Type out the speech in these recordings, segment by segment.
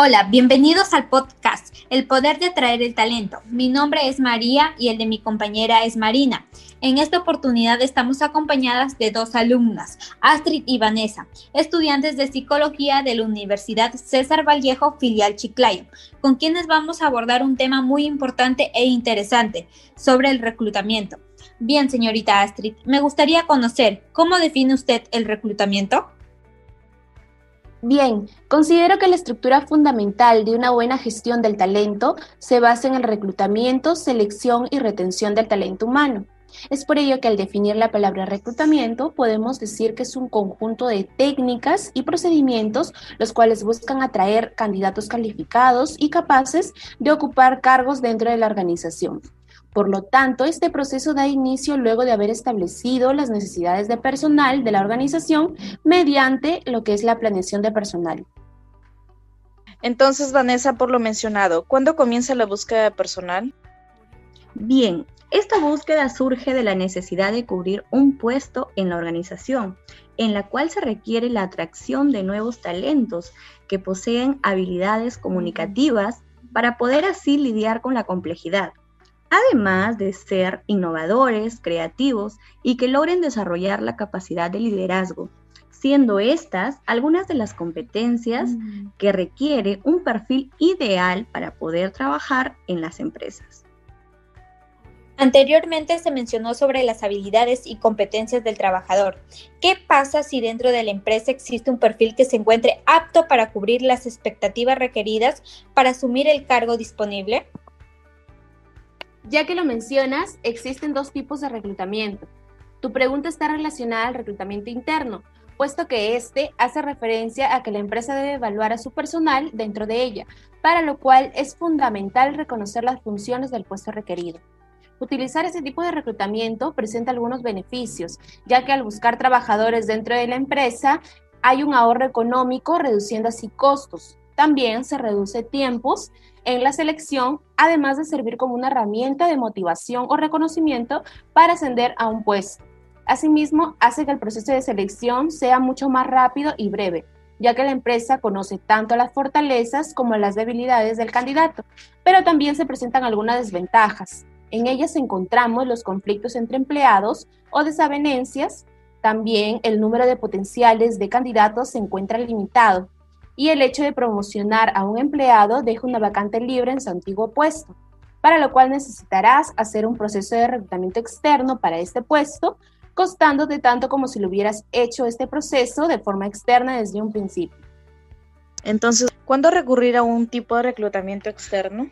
Hola, bienvenidos al podcast El Poder de Atraer el Talento. Mi nombre es María y el de mi compañera es Marina. En esta oportunidad estamos acompañadas de dos alumnas, Astrid y Vanessa, estudiantes de psicología de la Universidad César Vallejo, filial Chiclayo, con quienes vamos a abordar un tema muy importante e interesante sobre el reclutamiento. Bien, señorita Astrid, me gustaría conocer cómo define usted el reclutamiento. Bien, considero que la estructura fundamental de una buena gestión del talento se basa en el reclutamiento, selección y retención del talento humano. Es por ello que al definir la palabra reclutamiento podemos decir que es un conjunto de técnicas y procedimientos los cuales buscan atraer candidatos calificados y capaces de ocupar cargos dentro de la organización. Por lo tanto, este proceso da inicio luego de haber establecido las necesidades de personal de la organización mediante lo que es la planeación de personal. Entonces, Vanessa, por lo mencionado, ¿cuándo comienza la búsqueda de personal? Bien, esta búsqueda surge de la necesidad de cubrir un puesto en la organización, en la cual se requiere la atracción de nuevos talentos que poseen habilidades comunicativas para poder así lidiar con la complejidad además de ser innovadores, creativos y que logren desarrollar la capacidad de liderazgo, siendo estas algunas de las competencias mm. que requiere un perfil ideal para poder trabajar en las empresas. Anteriormente se mencionó sobre las habilidades y competencias del trabajador. ¿Qué pasa si dentro de la empresa existe un perfil que se encuentre apto para cubrir las expectativas requeridas para asumir el cargo disponible? Ya que lo mencionas, existen dos tipos de reclutamiento. Tu pregunta está relacionada al reclutamiento interno, puesto que este hace referencia a que la empresa debe evaluar a su personal dentro de ella, para lo cual es fundamental reconocer las funciones del puesto requerido. Utilizar ese tipo de reclutamiento presenta algunos beneficios, ya que al buscar trabajadores dentro de la empresa hay un ahorro económico reduciendo así costos. También se reduce tiempos en la selección, además de servir como una herramienta de motivación o reconocimiento para ascender a un puesto. Asimismo, hace que el proceso de selección sea mucho más rápido y breve, ya que la empresa conoce tanto las fortalezas como las debilidades del candidato, pero también se presentan algunas desventajas. En ellas encontramos los conflictos entre empleados o desavenencias, también el número de potenciales de candidatos se encuentra limitado, y el hecho de promocionar a un empleado deja una vacante libre en su antiguo puesto, para lo cual necesitarás hacer un proceso de reclutamiento externo para este puesto, costándote tanto como si lo hubieras hecho este proceso de forma externa desde un principio. Entonces, ¿cuándo recurrir a un tipo de reclutamiento externo?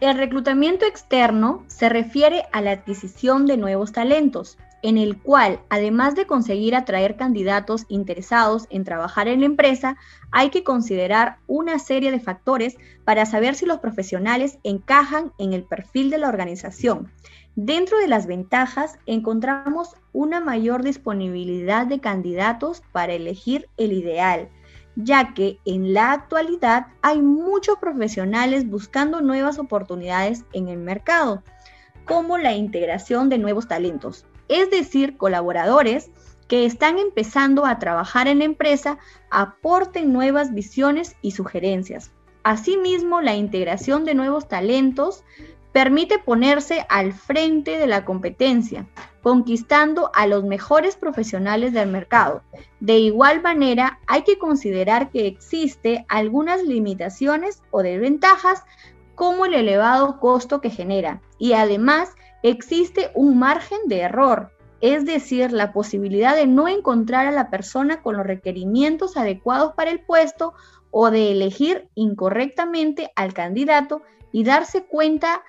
El reclutamiento externo se refiere a la adquisición de nuevos talentos, en el cual, además de conseguir atraer candidatos interesados en trabajar en la empresa, hay que considerar una serie de factores para saber si los profesionales encajan en el perfil de la organización. Dentro de las ventajas encontramos una mayor disponibilidad de candidatos para elegir el ideal, ya que en la actualidad hay muchos profesionales buscando nuevas oportunidades en el mercado, como la integración de nuevos talentos es decir, colaboradores que están empezando a trabajar en la empresa aporten nuevas visiones y sugerencias. Asimismo, la integración de nuevos talentos permite ponerse al frente de la competencia, conquistando a los mejores profesionales del mercado. De igual manera, hay que considerar que existe algunas limitaciones o desventajas como el elevado costo que genera y además existe un margen de error, es decir, la posibilidad de no encontrar a la persona con los requerimientos adecuados para el puesto o de elegir incorrectamente al candidato y darse cuenta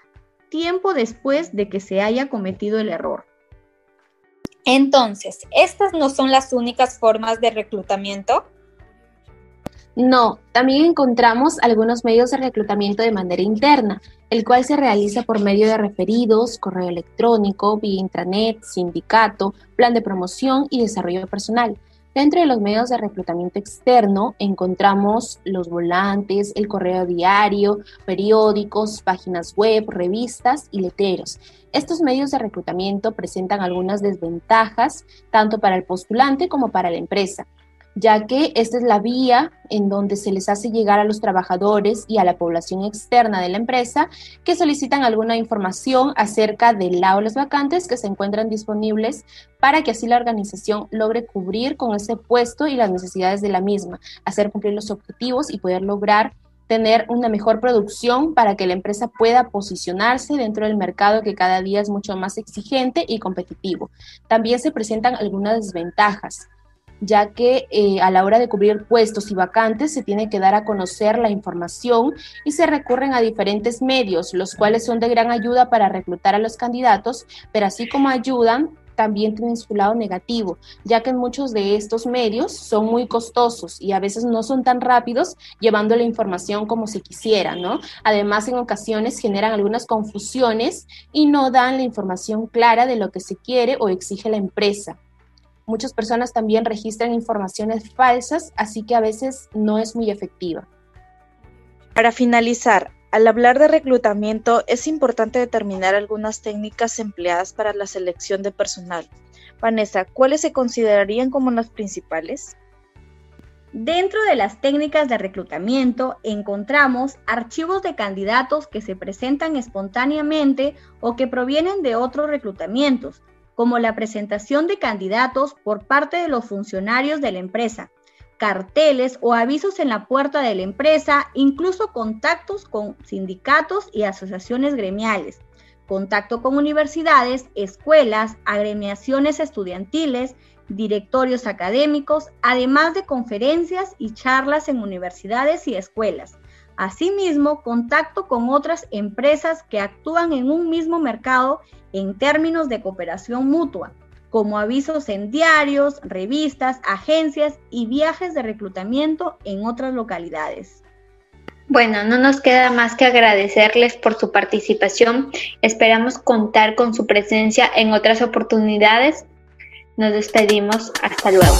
tiempo después de que se haya cometido el error. Entonces, ¿estas no son las únicas formas de reclutamiento? No, también encontramos algunos medios de reclutamiento de manera interna, el cual se realiza por medio de referidos, correo electrónico, vía intranet, sindicato, plan de promoción y desarrollo personal. Dentro de los medios de reclutamiento externo encontramos los volantes, el correo diario, periódicos, páginas web, revistas y letreros. Estos medios de reclutamiento presentan algunas desventajas tanto para el postulante como para la empresa, ya que esta es la vía en donde se les hace llegar a los trabajadores y a la población externa de la empresa que solicitan alguna información acerca del aulas vacantes que se encuentran disponibles para que así la organización logre cubrir con ese puesto y las necesidades de la misma, hacer cumplir los objetivos y poder lograr tener una mejor producción para que la empresa pueda posicionarse dentro del mercado que cada día es mucho más exigente y competitivo. También se presentan algunas desventajas ya que eh, a la hora de cubrir puestos y vacantes se tiene que dar a conocer la información y se recurren a diferentes medios, los cuales son de gran ayuda para reclutar a los candidatos, pero así como ayudan, también tienen su lado negativo, ya que muchos de estos medios son muy costosos y a veces no son tan rápidos llevando la información como se quisiera, ¿no? Además, en ocasiones generan algunas confusiones y no dan la información clara de lo que se quiere o exige la empresa. Muchas personas también registran informaciones falsas, así que a veces no es muy efectiva. Para finalizar, al hablar de reclutamiento es importante determinar algunas técnicas empleadas para la selección de personal. Vanessa, ¿cuáles se considerarían como las principales? Dentro de las técnicas de reclutamiento encontramos archivos de candidatos que se presentan espontáneamente o que provienen de otros reclutamientos, como la presentación de candidatos por parte de los funcionarios de la empresa, carteles o avisos en la puerta de la empresa, incluso contactos con sindicatos y asociaciones gremiales, contacto con universidades, escuelas, agremiaciones estudiantiles, directorios académicos, además de conferencias y charlas en universidades y escuelas. Asimismo, contacto con otras empresas que actúan en un mismo mercado en términos de cooperación mutua, como avisos en diarios, revistas, agencias y viajes de reclutamiento en otras localidades. Bueno, no nos queda más que agradecerles por su participación. Esperamos contar con su presencia en otras oportunidades. Nos despedimos. Hasta luego.